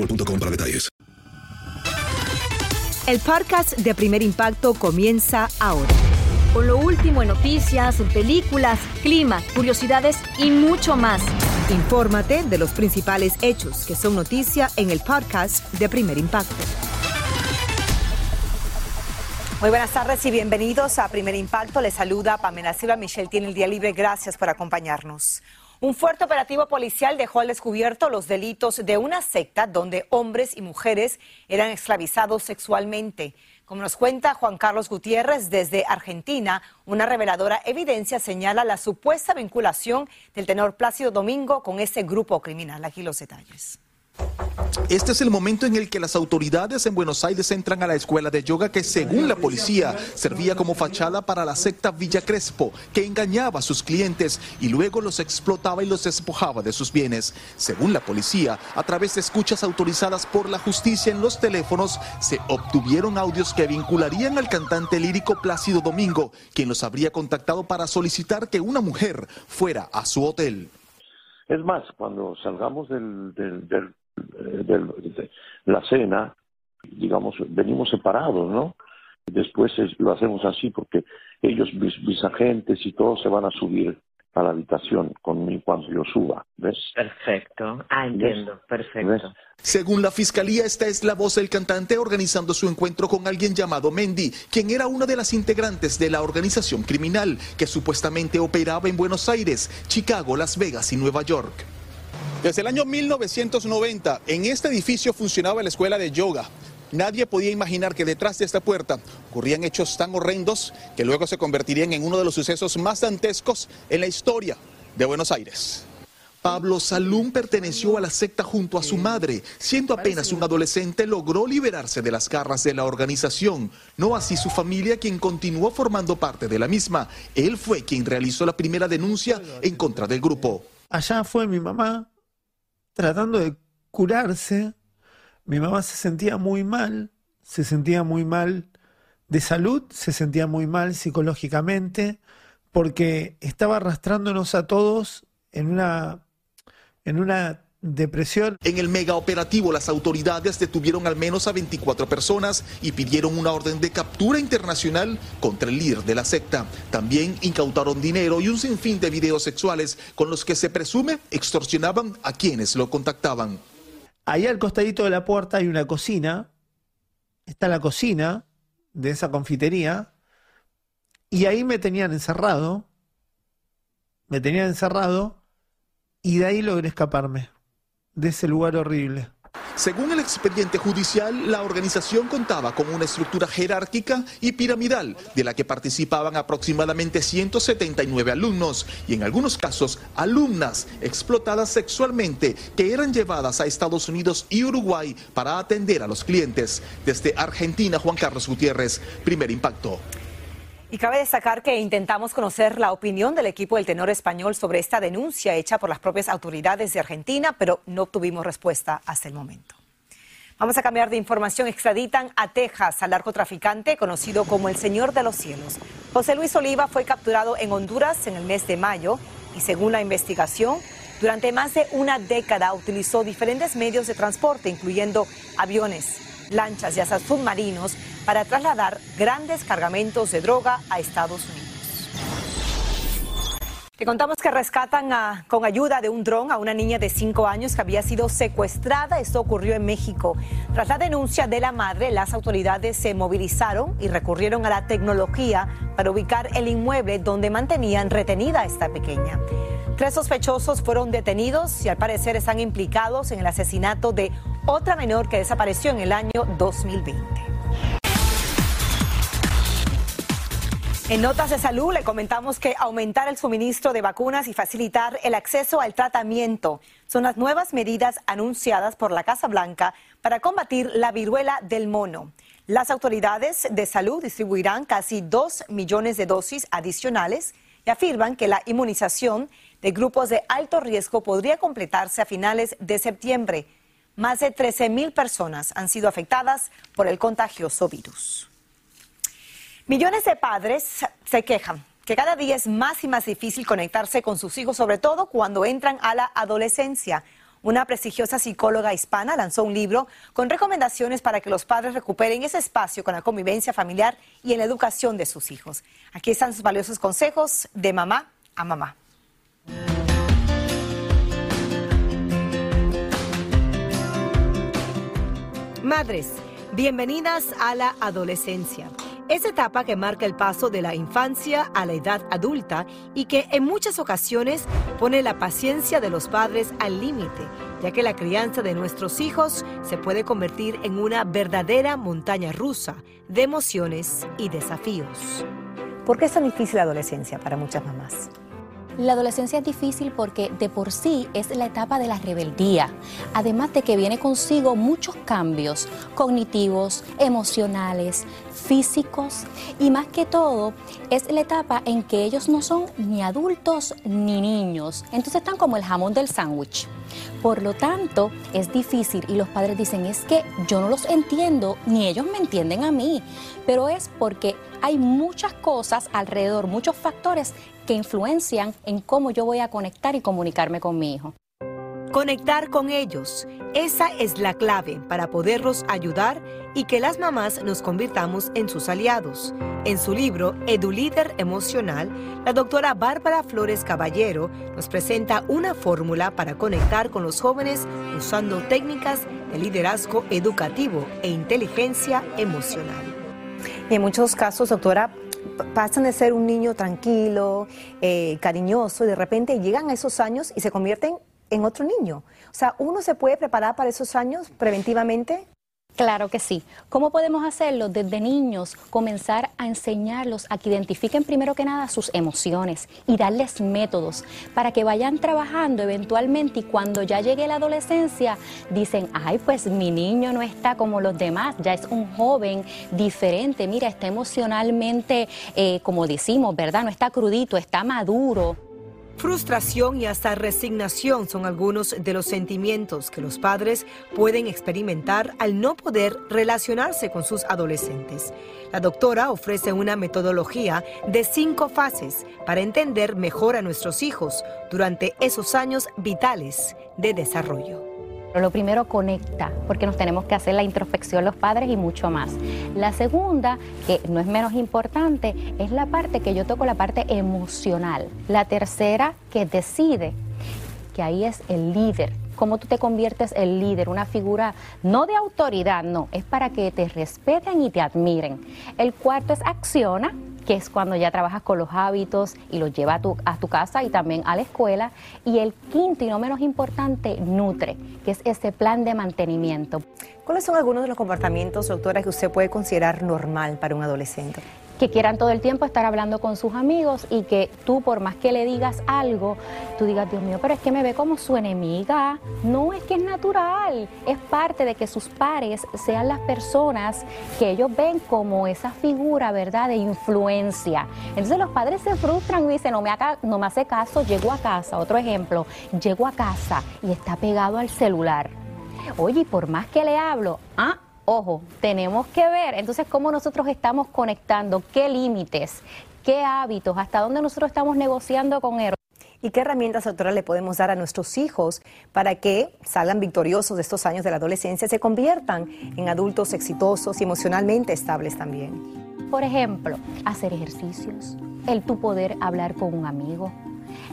boostmobile.com para detalles. El podcast de Primer Impacto comienza ahora. Con lo último en noticias, películas, clima, curiosidades y mucho más. Infórmate de los principales hechos que son noticia en el podcast de Primer Impacto. Muy buenas tardes y bienvenidos a Primer Impacto. Les saluda Pamela Silva. Michelle tiene el día libre. Gracias por acompañarnos. Un fuerte operativo policial dejó al descubierto los delitos de una secta donde hombres y mujeres eran esclavizados sexualmente. Como nos cuenta Juan Carlos Gutiérrez desde Argentina, una reveladora evidencia señala la supuesta vinculación del tenor Plácido Domingo con ese grupo criminal. Aquí los detalles. Este es el momento en el que las autoridades en Buenos Aires entran a la escuela de yoga que, según la policía, servía como fachada para la secta Villa Crespo, que engañaba a sus clientes y luego los explotaba y los despojaba de sus bienes. Según la policía, a través de escuchas autorizadas por la justicia en los teléfonos, se obtuvieron audios que vincularían al cantante lírico Plácido Domingo, quien los habría contactado para solicitar que una mujer fuera a su hotel. Es más, cuando salgamos del, de la cena, digamos, venimos separados, ¿no? Después es- lo hacemos así porque ellos, mis, mis agentes y todos se van a subir a la habitación conmigo cuando yo suba, ¿ves? Perfecto. Ah, entiendo. ¿Ves? Perfecto. Según la fiscalía, esta es la voz del cantante organizando su encuentro con alguien llamado Mendy, quien era una de las integrantes de la organización criminal que supuestamente operaba en Buenos Aires, Chicago, Las Vegas y Nueva York. Desde el año 1990, en este edificio funcionaba la escuela de yoga. Nadie podía imaginar que detrás de esta puerta ocurrían hechos tan horrendos que luego se convertirían en uno de los sucesos más dantescos en la historia de Buenos Aires. Pablo Salum perteneció a la secta junto a su madre. Siendo apenas un adolescente, logró liberarse de las garras de la organización. No así su familia, quien continuó formando parte de la misma. Él fue quien realizó la primera denuncia en contra del grupo. Allá fue mi mamá tratando de curarse. Mi mamá se sentía muy mal, se sentía muy mal de salud, se sentía muy mal psicológicamente, porque estaba arrastrándonos a todos en una, en una depresión. En el mega operativo, las autoridades detuvieron al menos a 24 personas y pidieron una orden de captura internacional contra el líder de la secta. También incautaron dinero y un sinfín de videos sexuales con los que se presume extorsionaban a quienes lo contactaban. Ahí al costadito de la puerta hay una cocina, está la cocina de esa confitería, y ahí me tenían encerrado, me tenían encerrado, y de ahí logré escaparme, de ese lugar horrible. Según el expediente judicial, la organización contaba con una estructura jerárquica y piramidal, de la que participaban aproximadamente 179 alumnos y en algunos casos alumnas explotadas sexualmente que eran llevadas a Estados Unidos y Uruguay para atender a los clientes. Desde Argentina, Juan Carlos Gutiérrez, primer impacto. Y cabe destacar que intentamos conocer la opinión del equipo del tenor español sobre esta denuncia hecha por las propias autoridades de Argentina, pero no obtuvimos respuesta hasta el momento. Vamos a cambiar de información. Extraditan a Texas al narcotraficante conocido como el Señor de los Cielos. José Luis Oliva fue capturado en Honduras en el mes de mayo y según la investigación, Durante más de una década utilizó diferentes medios de transporte, incluyendo aviones, lanchas y hasta submarinos, para trasladar grandes cargamentos de droga a Estados Unidos. Te contamos que rescatan con ayuda de un dron a una niña de 5 años que había sido secuestrada. Esto ocurrió en México. Tras la denuncia de la madre, las autoridades se movilizaron y recurrieron a la tecnología para ubicar el inmueble donde mantenían retenida a esta pequeña. Tres sospechosos fueron detenidos y al parecer están implicados en el asesinato de otra menor que desapareció en el año 2020. En notas de salud le comentamos que aumentar el suministro de vacunas y facilitar el acceso al tratamiento son las nuevas medidas anunciadas por la Casa Blanca para combatir la viruela del mono. Las autoridades de salud distribuirán casi 2 millones de dosis adicionales y afirman que la inmunización de grupos de alto riesgo podría completarse a finales de septiembre. Más de 13 mil personas han sido afectadas por el contagioso virus. Millones de padres se quejan que cada día es más y más difícil conectarse con sus hijos, sobre todo cuando entran a la adolescencia. Una prestigiosa psicóloga hispana lanzó un libro con recomendaciones para que los padres recuperen ese espacio con la convivencia familiar y en la educación de sus hijos. Aquí están sus valiosos consejos de mamá a mamá. Madres, bienvenidas a la adolescencia. Esa etapa que marca el paso de la infancia a la edad adulta y que en muchas ocasiones pone la paciencia de los padres al límite, ya que la crianza de nuestros hijos se puede convertir en una verdadera montaña rusa de emociones y desafíos. ¿Por qué es tan difícil la adolescencia para muchas mamás? La adolescencia es difícil porque de por sí es la etapa de la rebeldía, además de que viene consigo muchos cambios cognitivos, emocionales, físicos y más que todo es la etapa en que ellos no son ni adultos ni niños, entonces están como el jamón del sándwich. Por lo tanto, es difícil y los padres dicen, es que yo no los entiendo, ni ellos me entienden a mí, pero es porque hay muchas cosas alrededor, muchos factores que influencian en cómo yo voy a conectar y comunicarme con mi hijo. Conectar con ellos, esa es la clave para poderlos ayudar y que las mamás nos convirtamos en sus aliados. En su libro Edulíder Emocional, la doctora Bárbara Flores Caballero nos presenta una fórmula para conectar con los jóvenes usando técnicas de liderazgo educativo e inteligencia emocional. En muchos casos, doctora, pasan de ser un niño tranquilo, eh, cariñoso, y de repente llegan a esos años y se convierten en otro niño. O sea, ¿uno se puede preparar para esos años preventivamente? Claro que sí. ¿Cómo podemos hacerlo? Desde niños, comenzar a enseñarlos a que identifiquen primero que nada sus emociones y darles métodos para que vayan trabajando eventualmente y cuando ya llegue la adolescencia dicen, ay, pues mi niño no está como los demás, ya es un joven diferente, mira, está emocionalmente, eh, como decimos, ¿verdad? No está crudito, está maduro. Frustración y hasta resignación son algunos de los sentimientos que los padres pueden experimentar al no poder relacionarse con sus adolescentes. La doctora ofrece una metodología de cinco fases para entender mejor a nuestros hijos durante esos años vitales de desarrollo. Lo primero conecta, porque nos tenemos que hacer la introspección los padres y mucho más. La segunda, que no es menos importante, es la parte que yo toco, la parte emocional. La tercera, que decide, que ahí es el líder. Cómo tú te conviertes en líder, una figura no de autoridad, no, es para que te respeten y te admiren. El cuarto es acciona, que es cuando ya trabajas con los hábitos y los lleva a tu, a tu casa y también a la escuela. Y el quinto y no menos importante, nutre, que es ese plan de mantenimiento. ¿Cuáles son algunos de los comportamientos, doctora, que usted puede considerar normal para un adolescente? Que quieran todo el tiempo estar hablando con sus amigos y que tú, por más que le digas algo, tú digas, Dios mío, pero es que me ve como su enemiga. No, es que es natural. Es parte de que sus pares sean las personas que ellos ven como esa figura, ¿verdad?, de influencia. Entonces los padres se frustran y dicen, no me, no me hace caso, llego a casa. Otro ejemplo, llego a casa y está pegado al celular. Oye, y por más que le hablo, ah, ojo, tenemos que ver entonces cómo nosotros estamos conectando, qué límites, qué hábitos, hasta dónde nosotros estamos negociando con él. y qué herramientas, doctora, le podemos dar a nuestros hijos para que salgan victoriosos de estos años de la adolescencia y se conviertan en adultos exitosos y emocionalmente estables también. Por ejemplo, hacer ejercicios, el tu poder hablar con un amigo,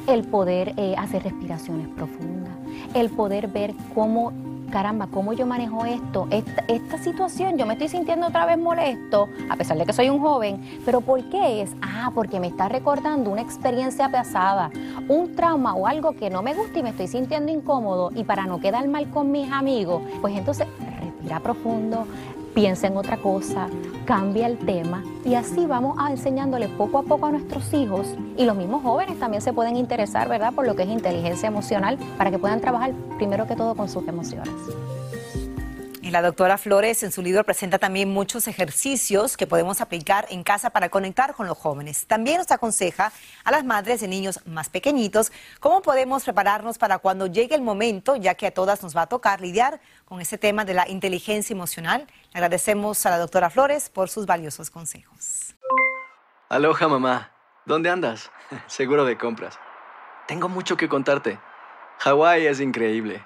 el poder eh, hacer respiraciones profundas, el poder ver cómo caramba, ¿cómo yo manejo esto? Esta, situación, yo me estoy sintiendo otra vez molesto, a pesar de que soy un joven, pero ¿por qué es? Ah, porque me está recordando una experiencia pasada, un trauma o algo que no me gusta y me estoy sintiendo incómodo y para no quedar mal con mis amigos, pues entonces respira profundo, piensa en otra cosa, cambia el tema y así vamos a enseñándole poco a poco a nuestros hijos y los mismos jóvenes también se pueden interesar, ¿verdad?, por lo que es inteligencia emocional para que puedan trabajar primero que todo con sus emociones. La doctora Flores en su libro presenta también muchos ejercicios que podemos aplicar en casa para conectar con los jóvenes. También nos aconseja a las madres de niños más pequeñitos cómo podemos prepararnos para cuando llegue el momento, ya que a todas nos va a tocar lidiar con ese tema de la inteligencia emocional. Le agradecemos a la doctora Flores por sus valiosos consejos. Aloha mamá, ¿dónde andas? Seguro de compras. Tengo mucho que contarte. Hawái es increíble.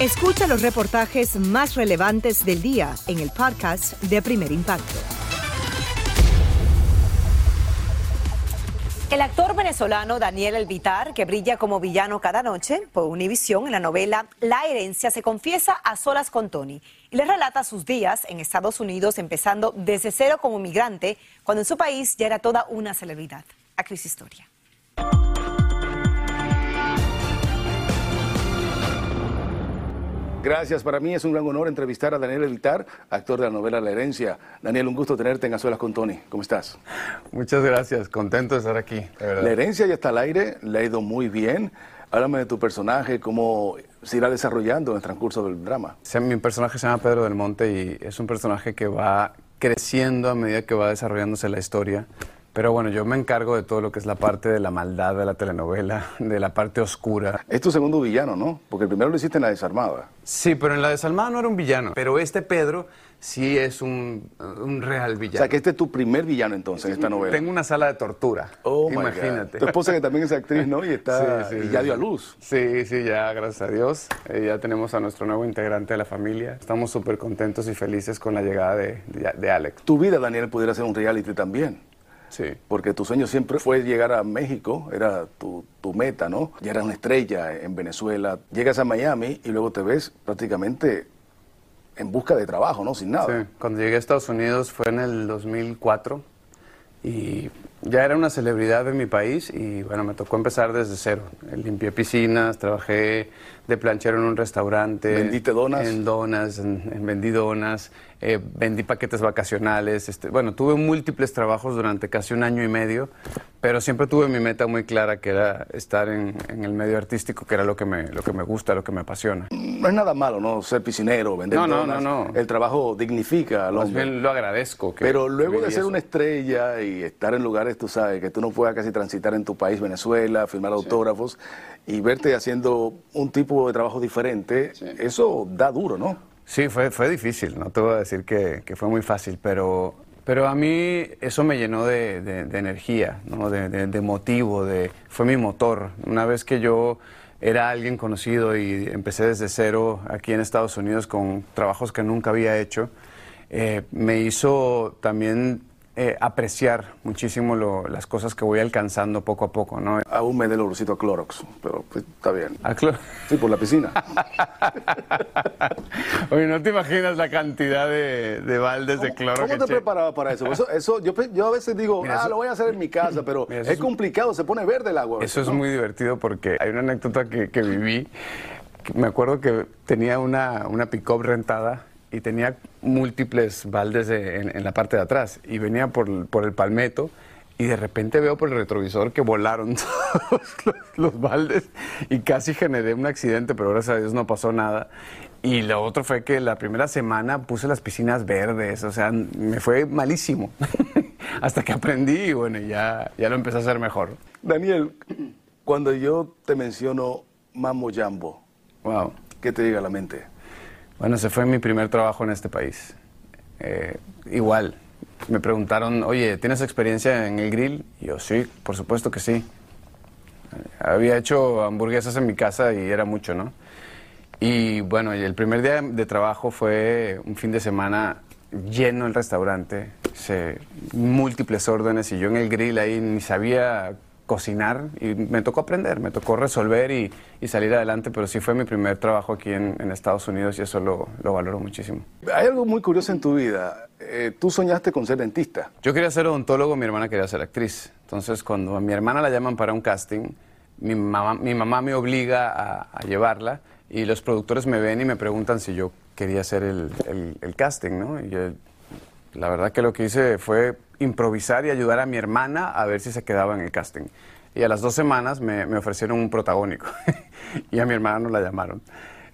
Escucha los reportajes más relevantes del día en el podcast de Primer Impacto. El actor venezolano Daniel Elvitar, que brilla como villano cada noche por Univision en la novela La herencia, se confiesa a solas con Tony y le relata sus días en Estados Unidos, empezando desde cero como migrante, cuando en su país ya era toda una celebridad. Aquí su historia. Gracias, para mí es un gran honor entrevistar a Daniel Evitar, actor de la novela La Herencia. Daniel, un gusto tenerte en A Solas con Tony. ¿Cómo estás? Muchas gracias, contento de estar aquí. La Herencia ya está al aire, le ha ido muy bien. Háblame de tu personaje, cómo se irá desarrollando en el transcurso del drama. mi personaje se llama Pedro del Monte y es un personaje que va creciendo a medida que va desarrollándose la historia. Pero bueno, yo me encargo de todo lo que es la parte de la maldad de la telenovela, de la parte oscura. Es tu segundo villano, ¿no? Porque el primero lo hiciste en La Desarmada. Sí, pero en La Desarmada no era un villano. Pero este Pedro sí es un, real villano. O sea, que este es tu primer villano entonces en esta novela. Tengo una sala de tortura. Oh, imagínate. Tu esposa que también es actriz, ¿no? Y está y ya dio a luz. Sí, sí, ya, gracias a Dios. Eh, ya tenemos a nuestro nuevo integrante de la familia. Estamos súper contentos y felices con la llegada de, de Alex. Tu vida, Daniel, pudiera ser un reality también. Sí. Porque tu sueño siempre fue llegar a México, era tu, tu, meta, ¿no? Ya eras una estrella en Venezuela. Llegas a Miami y luego te ves prácticamente en busca de trabajo, ¿no? Sin nada. Sí. Cuando llegué a Estados Unidos fue en el 2004 y ya era una celebridad en mi país y bueno, me tocó empezar desde cero. Limpié piscinas, trabajé de planchero en un restaurante. ¿Vendiste donas? En donas, en, vendí donas, eh, vendí paquetes vacacionales. Este, bueno, tuve múltiples trabajos durante casi un año y medio, pero siempre tuve mi meta muy clara, que era estar en, el medio artístico, que era lo que, me, lo que me gusta, lo que me apasiona. No es nada malo, ¿no? Ser piscinero, vender no, donas. No, no, El trabajo dignifica al Más bien lo agradezco. pero luego de ser una estrella y estar en lugares, tú sabes, que tú no puedas casi transitar en tu país, Venezuela, firmar autógrafos y verte haciendo un tipo de trabajo diferente, eso da duro, ¿no? Sí, fue, fue difícil, no te voy a decir que, que fue muy fácil, pero, pero a mí eso me llenó de, de- de energía, ¿no? de, de- de motivo, de, fue mi motor. Una vez que yo era alguien conocido y empecé desde cero aquí en Estados Unidos con trabajos que nunca había hecho, eh, me hizo también eh, apreciar muchísimo lo- las cosas que voy alcanzando poco a poco. ¿no? Aún me da el olorcito a Clorox, pero pues, está bien. ¿A Clorox? Sí, por la piscina. Oye, ¿no te imaginas la cantidad de, de baldes de cloro ¿Cómo te eché? preparabas para eso? Eso, eso yo, pe- yo a veces digo, Mira, ah, eso- lo voy a hacer en mi casa, pero Mira, es es- complicado, se pone verde el agua. Eso veces, es ¿no? muy divertido porque hay una anécdota que, que viví. Me acuerdo que tenía una, una pick-up rentada y tenía múltiples baldes de- en, en la parte de atrás y venía por, por el palmeto y de repente veo por el retrovisor que volaron todos los, los baldes y casi generé un accidente, pero gracias a Dios no pasó nada. Y lo otro fue que la primera semana puse las piscinas verdes, o sea, me fue malísimo. Hasta que aprendí y bueno, ya, ya lo empecé a hacer mejor. Daniel, cuando yo te menciono Mambo Jambo, wow. ¿qué te llega a la mente? Bueno, ese fue mi primer trabajo en este país. Eh, igual, me preguntaron, oye, ¿tienes experiencia en el grill? Y yo, sí, por supuesto que sí. Había hecho hamburguesas en mi casa y era mucho, ¿no? Y bueno, el primer día de trabajo fue un fin de semana lleno el restaurante, se- múltiples órdenes y yo en el grill ahí ni sabía cocinar y me tocó aprender, me tocó resolver y, y salir adelante, pero sí fue mi primer trabajo aquí en, en Estados Unidos y eso lo, lo valoro muchísimo. Hay algo muy curioso en tu vida. Eh, tú soñaste con ser dentista. Yo quería ser odontólogo, mi hermana quería ser actriz. Entonces, cuando a mi hermana la llaman para un casting, mi mamá, mi mamá me obliga a, a llevarla y los productores me ven y me preguntan si yo quería hacer el, el- el casting, ¿no? Y yo, la verdad que lo que hice fue improvisar y ayudar a mi hermana a ver si se quedaba en el casting. Y a las dos semanas me, me ofrecieron un protagónico y a mi hermana no la llamaron.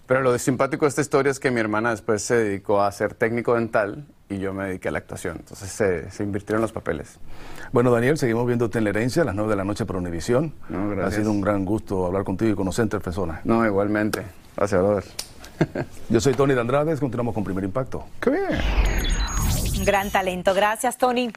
Pero lo de simpático de esta historia es que mi hermana después se dedicó a ser técnico dental y yo me dediqué a la actuación. Entonces se, se invirtieron los papeles. Bueno, Daniel, seguimos viéndote en la herencia a las 9 de la noche por Univisión. No, Ha sido un gran gusto hablar contigo y conocerte en persona. No, igualmente. Gracias, brother. Yo soy Tony de Andrade, continuamos con Primer Impacto. ¡Qué bien! Un gran talento. Gracias, Tony.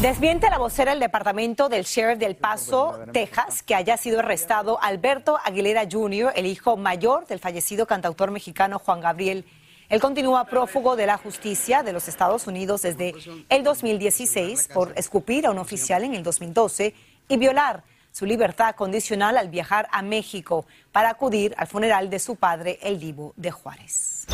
Desmiente la vocera del departamento del sheriff del Paso, Texas, que haya sido arrestado Alberto Aguilera Jr., el hijo mayor del fallecido cantautor mexicano Juan Gabriel. Él continúa prófugo de la justicia de los Estados Unidos desde el 2016 por escupir a un oficial en el 2012 y violar su libertad condicional al viajar a México para acudir al funeral de su padre, el Divo de Juárez.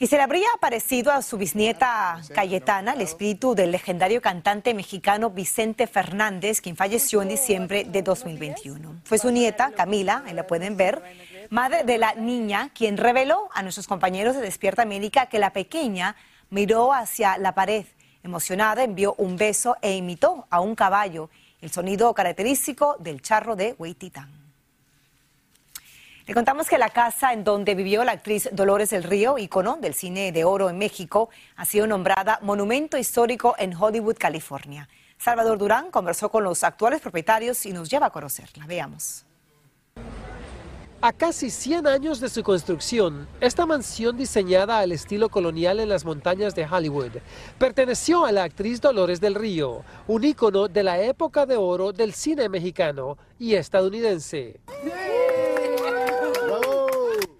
Y se le habría aparecido a su bisnieta Cayetana el espíritu del legendario cantante mexicano Vicente Fernández, quien falleció en diciembre de 2021. Fue su nieta, Camila, ahí la pueden ver, madre de la niña, quien reveló a nuestros compañeros de Despierta América que la pequeña miró hacia la pared. Emocionada, envió un beso e imitó a un caballo, el sonido característico del charro de Hueytitán. Le contamos que la casa en donde vivió la actriz Dolores del Río, ícono del cine de oro en México, ha sido nombrada Monumento Histórico en Hollywood, California. Salvador Durán conversó con los actuales propietarios y nos lleva a conocerla. Veamos. A casi 100 años de su construcción, esta mansión diseñada al estilo colonial en las montañas de Hollywood perteneció a la actriz Dolores del Río, un ícono de la época de oro del cine mexicano y estadounidense.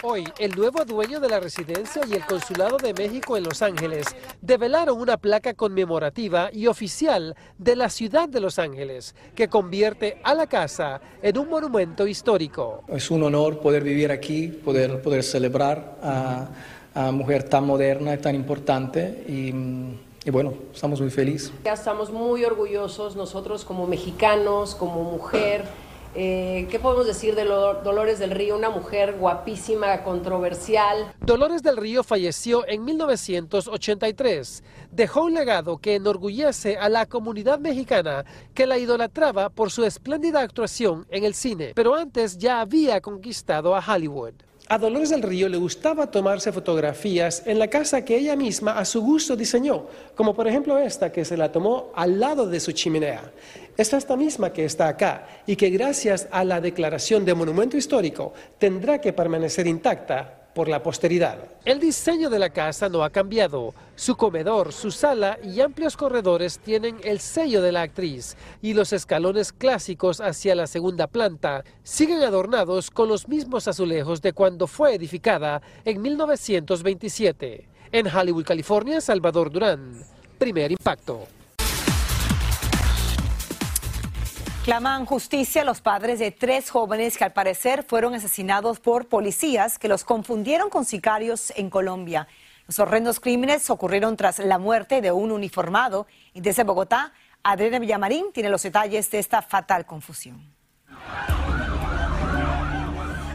Hoy, el nuevo dueño de la residencia y el Consulado de México en Los Ángeles develaron una placa conmemorativa y oficial de la ciudad de Los Ángeles, que convierte a la casa en un monumento histórico. Es un honor poder vivir aquí, poder, poder celebrar a, a mujer tan moderna y tan importante y, y bueno, estamos muy felices. Ya estamos muy orgullosos nosotros como mexicanos, como mujer. Eh, ¿Qué podemos decir de Lo- Dolores del Río? Una mujer guapísima, controversial. Dolores del Río falleció en 1983. Dejó un legado que enorgullece a la comunidad mexicana que la idolatraba por su espléndida actuación en el cine, pero antes ya había conquistado a Hollywood. A Dolores del Río le gustaba tomarse fotografías en la casa que ella misma a su gusto diseñó, como por ejemplo esta que se la tomó al lado de su chimenea. Es esta misma que está acá y que gracias a la declaración de monumento histórico tendrá que permanecer intacta por la posteridad. El diseño de la casa no ha cambiado. Su comedor, su sala y amplios corredores tienen el sello de la actriz y los escalones clásicos hacia la segunda planta siguen adornados con los mismos azulejos de cuando fue edificada en 1927. En Hollywood, California, Salvador Durán. Primer impacto. Claman justicia los padres de tres jóvenes que al parecer fueron asesinados por policías que los confundieron con sicarios en Colombia. Los horrendos crímenes ocurrieron tras la muerte de un uniformado y desde Bogotá, Adriana Villamarín tiene los detalles de esta fatal confusión.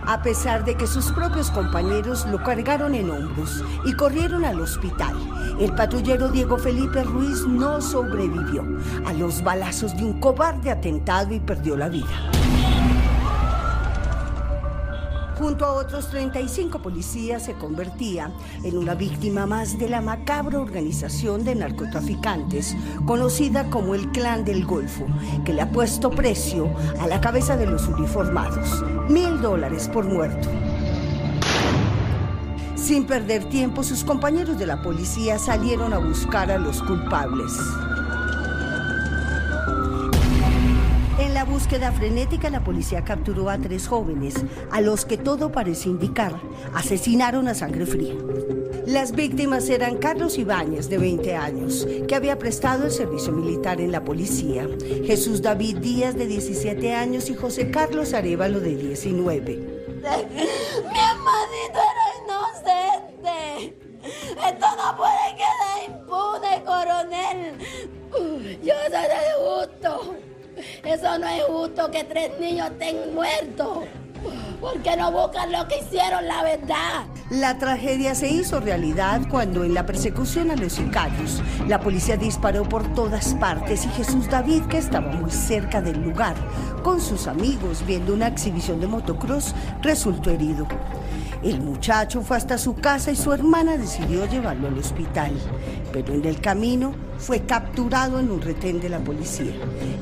A pesar de que sus propios compañeros lo cargaron en hombros y corrieron al hospital. El patrullero Diego Felipe Ruiz no sobrevivió a los balazos de un cobarde atentado y perdió la vida. Junto a otros 35 policías se convertía en una víctima más de la macabra organización de narcotraficantes conocida como el Clan del Golfo, que le ha puesto precio a la cabeza de los uniformados. Mil dólares por muerto. Sin perder tiempo, sus compañeros de la policía salieron a buscar a los culpables. Búsqueda frenética, la policía capturó a tres jóvenes, a los que todo parece indicar asesinaron a sangre fría. Las víctimas eran Carlos Ibáñez, de 20 años, que había prestado el servicio militar en la policía, Jesús David Díaz, de 17 años, y José Carlos Arevalo, de 19. Mi hermanito era inocente. Esto no puede quedar impune, coronel. Yo seré justo. Eso no es justo que tres niños estén muertos. Porque no buscan lo que hicieron, la verdad. La tragedia se hizo realidad cuando en la persecución a los sicarios, la policía disparó por todas partes y Jesús David, que estaba muy cerca del lugar, con sus amigos viendo una exhibición de motocross, resultó herido. El muchacho fue hasta su casa y su hermana decidió llevarlo al hospital, pero en el camino fue capturado en un retén de la policía.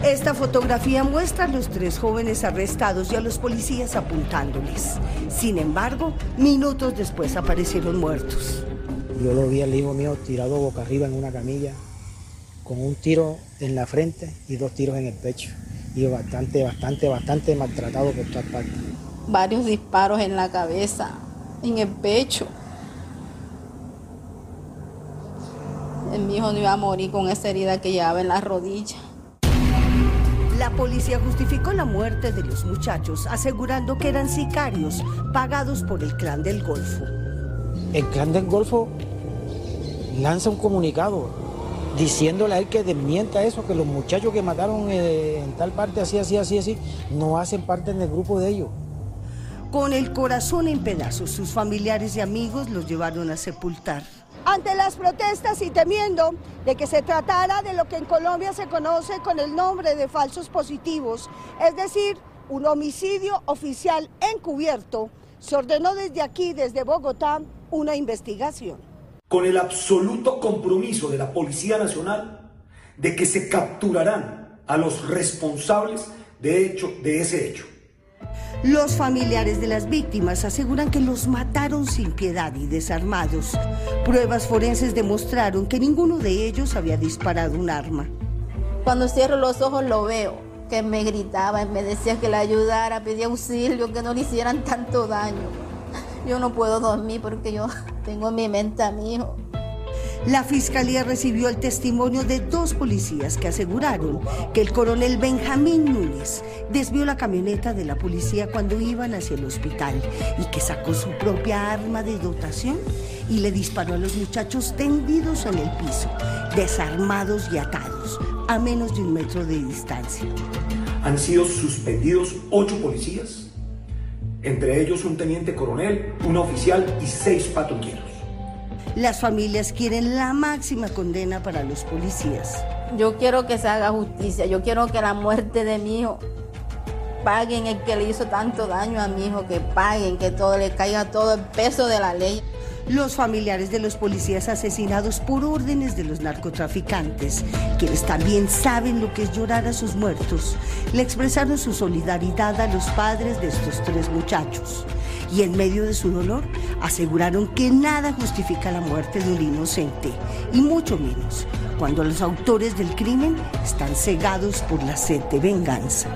Esta fotografía muestra a los tres jóvenes arrestados y a los policías apuntándoles. Sin embargo, minutos después aparecieron muertos. Yo lo vi al hijo mío tirado boca arriba en una camilla, con un tiro en la frente y dos tiros en el pecho. Y bastante, bastante, bastante maltratado por todas partes. Varios disparos en la cabeza, en el pecho. Mi hijo no iba a morir con esa herida que llevaba en la rodilla. La policía justificó la muerte de los muchachos, asegurando que eran sicarios pagados por el clan del Golfo. El clan del Golfo lanza un comunicado diciéndole a él que desmienta eso, que los muchachos que mataron eh, en tal parte, así, así, así, así, no hacen parte del grupo de ellos. Con el corazón en pedazos, sus familiares y amigos los llevaron a sepultar. Ante las protestas y temiendo de que se tratara de lo que en Colombia se conoce con el nombre de falsos positivos, es decir, un homicidio oficial encubierto, se ordenó desde aquí, desde Bogotá, una investigación. Con el absoluto compromiso de la Policía Nacional de que se capturarán a los responsables de, hecho, de ese hecho. Los familiares de las víctimas aseguran que los mataron sin piedad y desarmados. Pruebas forenses demostraron que ninguno de ellos había disparado un arma. Cuando cierro los ojos lo veo, que me gritaba me decía que le ayudara, pedía auxilio, que no le hicieran tanto daño. Yo no puedo dormir porque yo tengo en mi mente a mi hijo. La fiscalía recibió el testimonio de dos policías que aseguraron que el coronel Benjamín Núñez desvió la camioneta de la policía cuando iban hacia el hospital y que sacó su propia arma de dotación y le disparó a los muchachos tendidos en el piso, desarmados y atados, a menos de un metro de distancia. Han sido suspendidos ocho policías, entre ellos un teniente coronel, un oficial y seis patrulleros. Las familias quieren la máxima condena para los policías. Yo quiero que se haga justicia, yo quiero que la muerte de mi hijo paguen el que le hizo tanto daño a mi hijo, que paguen, que todo le caiga todo el peso de la ley. Los familiares de los policías asesinados por órdenes de los narcotraficantes, quienes también saben lo que es llorar a sus muertos, le expresaron su solidaridad a los padres de estos tres muchachos y en medio de su dolor aseguraron que nada justifica la muerte de un inocente, y mucho menos cuando los autores del crimen están cegados por la sed de venganza.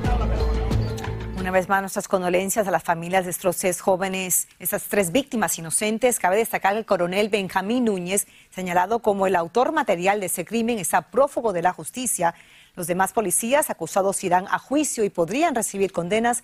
Una vez más, nuestras condolencias a las familias de estos tres jóvenes, esas tres víctimas inocentes. Cabe destacar que el coronel Benjamín Núñez, señalado como el autor material de ese crimen, está prófugo de la justicia. Los demás policías acusados irán a juicio y podrían recibir condenas